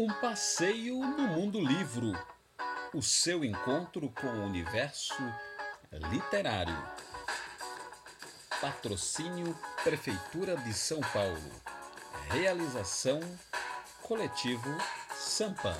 Um passeio no mundo livro. O seu encontro com o universo literário. Patrocínio Prefeitura de São Paulo. Realização Coletivo Sampa.